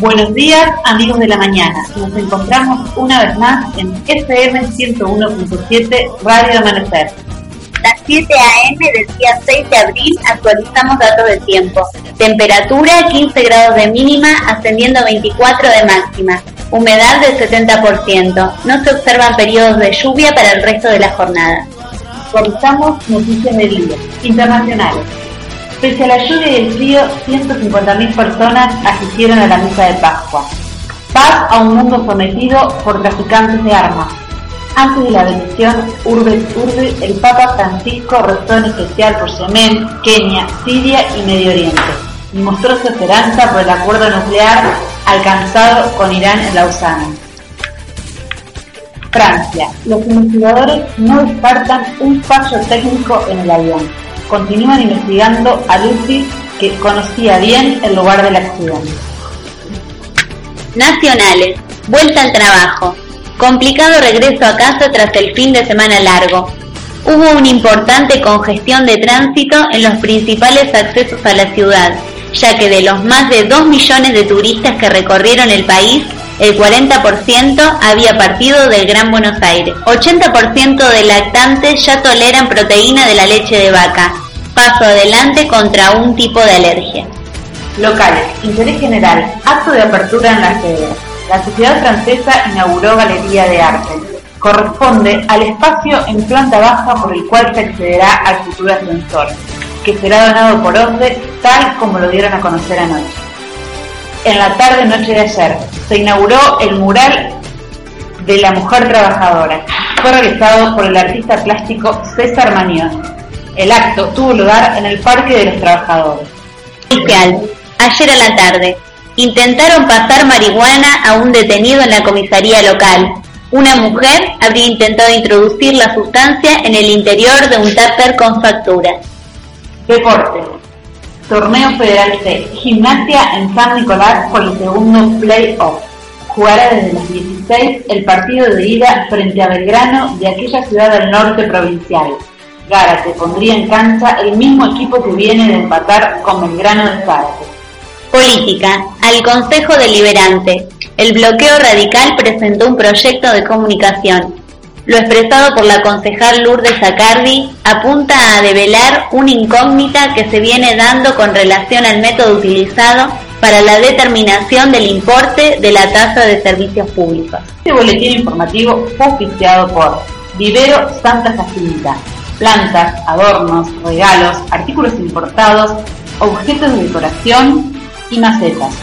Buenos días, amigos de la mañana. Nos encontramos una vez más en FM 101.7 Radio Amanecer. Las 7 a.m. del día 6 de abril actualizamos datos del tiempo. Temperatura 15 grados de mínima, ascendiendo a 24 de máxima. Humedad del 70%. No se observan periodos de lluvia para el resto de la jornada. Actualizamos noticias del día internacionales. Pese a la lluvia y el frío, 150.000 personas asistieron a la misa de Pascua. Paz a un mundo sometido por traficantes de armas. Antes de la bendición Urbe Urbe, el Papa Francisco rezó en especial por Yemen, Kenia, Siria y Medio Oriente y mostró su esperanza por el acuerdo nuclear alcanzado con Irán en Lausana. Francia. Los investigadores no descartan un fallo técnico en el avión continúan investigando a Lucy, que conocía bien el lugar del accidente. Nacionales. Vuelta al trabajo. Complicado regreso a casa tras el fin de semana largo. Hubo una importante congestión de tránsito en los principales accesos a la ciudad, ya que de los más de 2 millones de turistas que recorrieron el país, el 40% había partido del Gran Buenos Aires. 80% de lactantes ya toleran proteína de la leche de vaca. Paso adelante contra un tipo de alergia. Locales. Interés general. Acto de apertura en la sede. La Sociedad Francesa inauguró Galería de Arte. Corresponde al espacio en planta baja por el cual se accederá al futuro ascensor, que será donado por OSDE tal como lo dieron a conocer anoche. En la tarde noche de ayer se inauguró el mural de la mujer trabajadora. Fue realizado por el artista plástico César Manión. El acto tuvo lugar en el Parque de los Trabajadores. Ayer a la tarde, intentaron pasar marihuana a un detenido en la comisaría local. Una mujer habría intentado introducir la sustancia en el interior de un tupper con factura. Deporte. Torneo Federal C. Gimnasia en San Nicolás por el segundo play-off. Jugará desde las 16 el partido de ida frente a Belgrano de aquella ciudad del norte provincial. Gárate pondría en cancha el mismo equipo que viene de empatar con Belgrano de Zárate. Política. Al Consejo Deliberante. El bloqueo radical presentó un proyecto de comunicación. Lo expresado por la concejal Lourdes Acardi apunta a develar una incógnita que se viene dando con relación al método utilizado para la determinación del importe de la tasa de servicios públicos. Este boletín informativo fue oficiado por Vivero Santa Jacinta, plantas, adornos, regalos, artículos importados, objetos de decoración y macetas.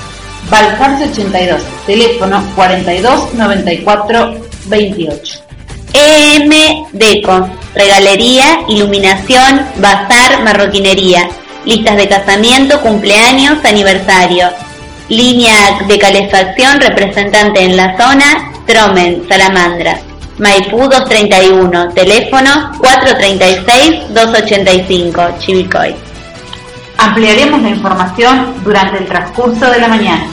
Balcarce 82, teléfono 42 94 28. EM Deco, regalería, iluminación, bazar, marroquinería, listas de casamiento, cumpleaños, aniversario. Línea de calefacción representante en la zona, Tromen, Salamandra. Maipú 231, teléfono 436-285, Chivicoy. Ampliaremos la información durante el transcurso de la mañana.